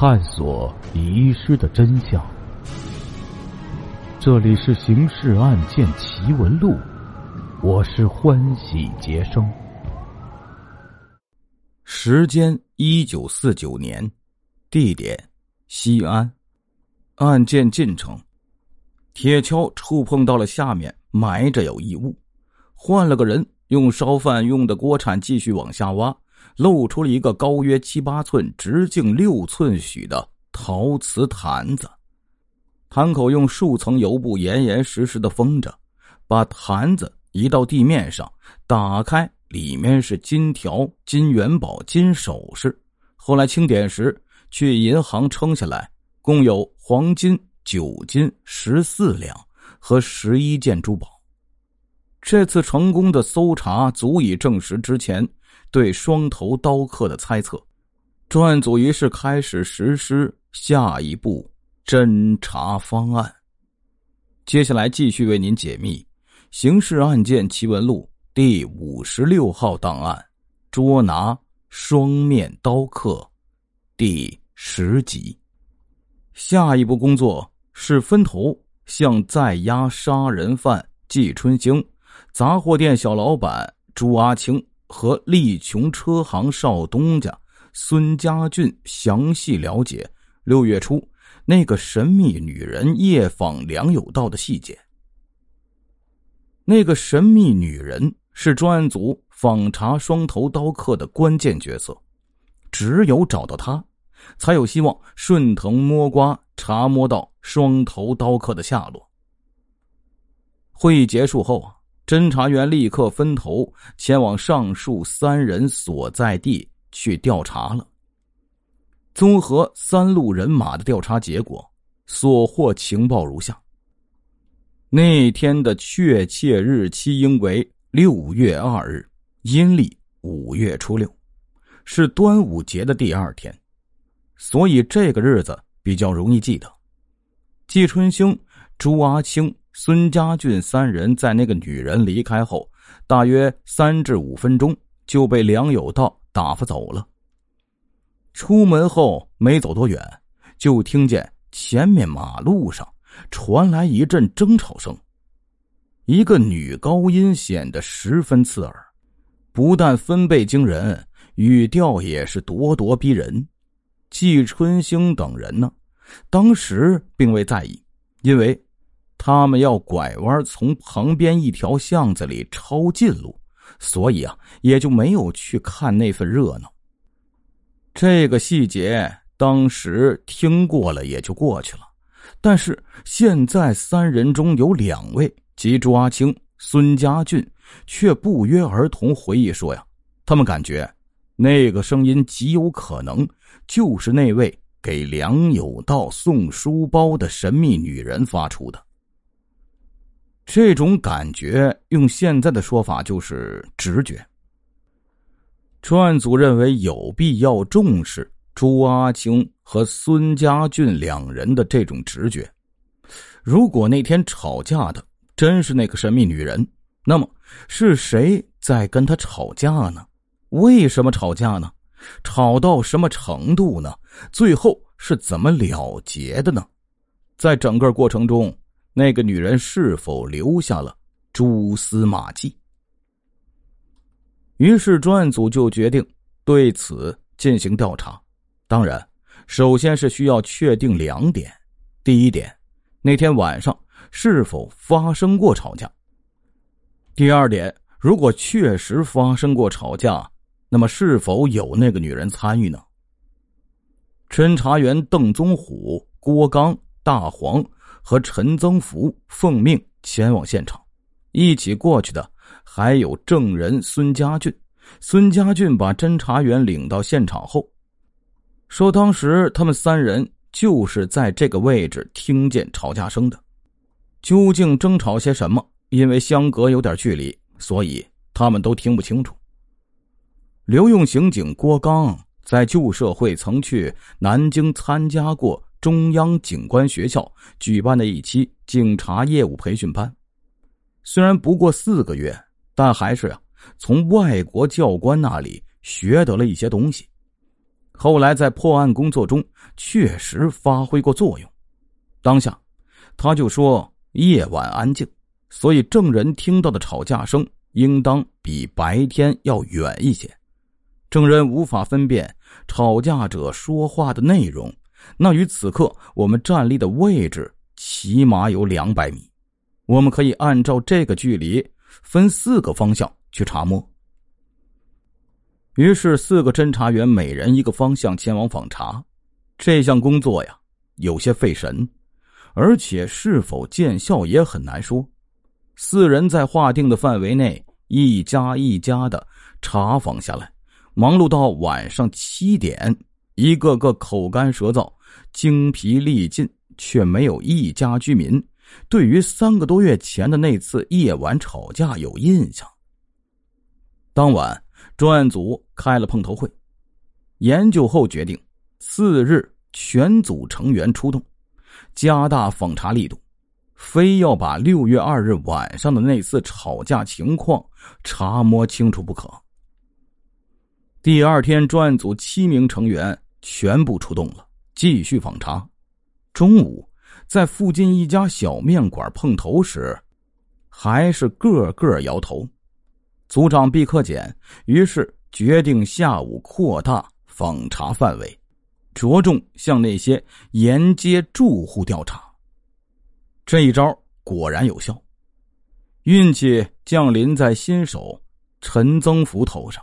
探索遗失的真相。这里是《刑事案件奇闻录》，我是欢喜杰生。时间：一九四九年，地点：西安。案件进程：铁锹触碰到了下面埋着有异物，换了个人用烧饭用的锅铲继续往下挖。露出了一个高约七八寸、直径六寸许的陶瓷坛子，坛口用数层油布严严实实的封着。把坛子移到地面上，打开，里面是金条、金元宝、金首饰。后来清点时，去银行称下来，共有黄金九斤十四两和十一件珠宝。这次成功的搜查，足以证实之前。对双头刀客的猜测，专案组于是开始实施下一步侦查方案。接下来继续为您解密《刑事案件奇闻录》第五十六号档案，捉拿双面刀客第十集。下一步工作是分头向在押杀人犯季春兴、杂货店小老板朱阿青。和利琼车行少东家孙家俊详细了解六月初那个神秘女人夜访梁有道的细节。那个神秘女人是专案组访查双头刀客的关键角色，只有找到她，才有希望顺藤摸瓜查摸到双头刀客的下落。会议结束后啊。侦查员立刻分头前往上述三人所在地去调查了。综合三路人马的调查结果，所获情报如下：那天的确切日期应为六月二日，阴历五月初六，是端午节的第二天，所以这个日子比较容易记得。季春兴、朱阿青。孙家俊三人在那个女人离开后，大约三至五分钟就被梁有道打发走了。出门后没走多远，就听见前面马路上传来一阵争吵声，一个女高音显得十分刺耳，不但分贝惊人，语调也是咄咄逼人。季春兴等人呢，当时并未在意，因为。他们要拐弯从旁边一条巷子里抄近路，所以啊，也就没有去看那份热闹。这个细节当时听过了也就过去了，但是现在三人中有两位，即朱阿青、孙家俊，却不约而同回忆说呀，他们感觉那个声音极有可能就是那位给梁有道送书包的神秘女人发出的。这种感觉，用现在的说法就是直觉。专案组认为有必要重视朱阿青和孙家俊两人的这种直觉。如果那天吵架的真是那个神秘女人，那么是谁在跟他吵架呢？为什么吵架呢？吵到什么程度呢？最后是怎么了结的呢？在整个过程中。那个女人是否留下了蛛丝马迹？于是专案组就决定对此进行调查。当然，首先是需要确定两点：第一点，那天晚上是否发生过吵架；第二点，如果确实发生过吵架，那么是否有那个女人参与呢？侦查员邓宗虎、郭刚、大黄。和陈增福奉命前往现场，一起过去的还有证人孙家俊。孙家俊把侦查员领到现场后，说：“当时他们三人就是在这个位置听见吵架声的。究竟争吵些什么？因为相隔有点距离，所以他们都听不清楚。”刘用刑警郭刚在旧社会曾去南京参加过。中央警官学校举办的一期警察业务培训班，虽然不过四个月，但还是啊从外国教官那里学得了一些东西。后来在破案工作中确实发挥过作用。当下，他就说夜晚安静，所以证人听到的吵架声应当比白天要远一些。证人无法分辨吵架者说话的内容，那与此刻我们站立的位置起码有两百米。我们可以按照这个距离分四个方向去查摸。于是，四个侦查员每人一个方向前往访查。这项工作呀，有些费神，而且是否见效也很难说。四人在划定的范围内一家一家的查访下来，忙碌到晚上七点，一个个口干舌燥、精疲力尽，却没有一家居民对于三个多月前的那次夜晚吵架有印象。当晚。专案组开了碰头会，研究后决定，次日全组成员出动，加大访查力度，非要把六月二日晚上的那次吵架情况查摸清楚不可。第二天，专案组七名成员全部出动了，继续访查。中午，在附近一家小面馆碰头时，还是个个摇头。组长毕克俭于是决定下午扩大访查范围，着重向那些沿街住户调查。这一招果然有效，运气降临在新手陈增福头上。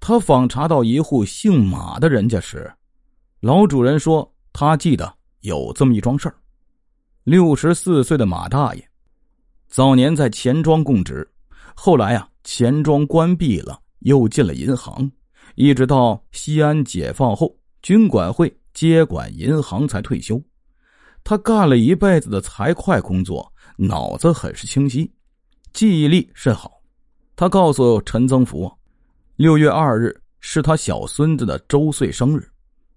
他访查到一户姓马的人家时，老主人说他记得有这么一桩事儿：六十四岁的马大爷，早年在钱庄供职，后来啊。钱庄关闭了，又进了银行，一直到西安解放后，军管会接管银行才退休。他干了一辈子的财会工作，脑子很是清晰，记忆力甚好。他告诉陈增福，六月二日是他小孙子的周岁生日，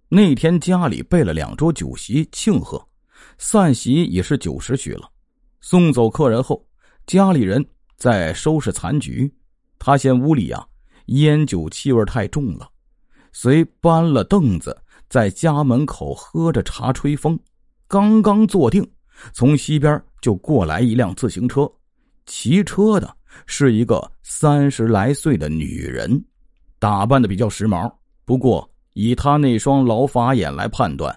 那天家里备了两桌酒席庆贺，散席已是九时许了。送走客人后，家里人在收拾残局。他嫌屋里呀烟酒气味太重了，遂搬了凳子在家门口喝着茶吹风。刚刚坐定，从西边就过来一辆自行车，骑车的是一个三十来岁的女人，打扮的比较时髦。不过以他那双老法眼来判断，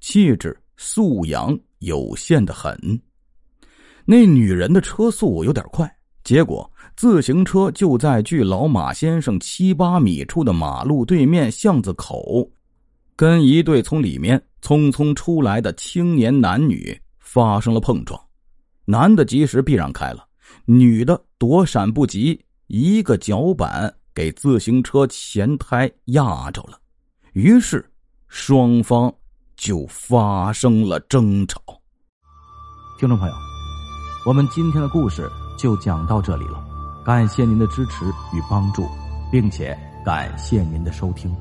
气质素养有限的很。那女人的车速有点快，结果。自行车就在距老马先生七八米处的马路对面巷子口，跟一对从里面匆匆出来的青年男女发生了碰撞。男的及时避让开了，女的躲闪不及，一个脚板给自行车前胎压着了，于是双方就发生了争吵。听众朋友，我们今天的故事就讲到这里了。感谢您的支持与帮助，并且感谢您的收听。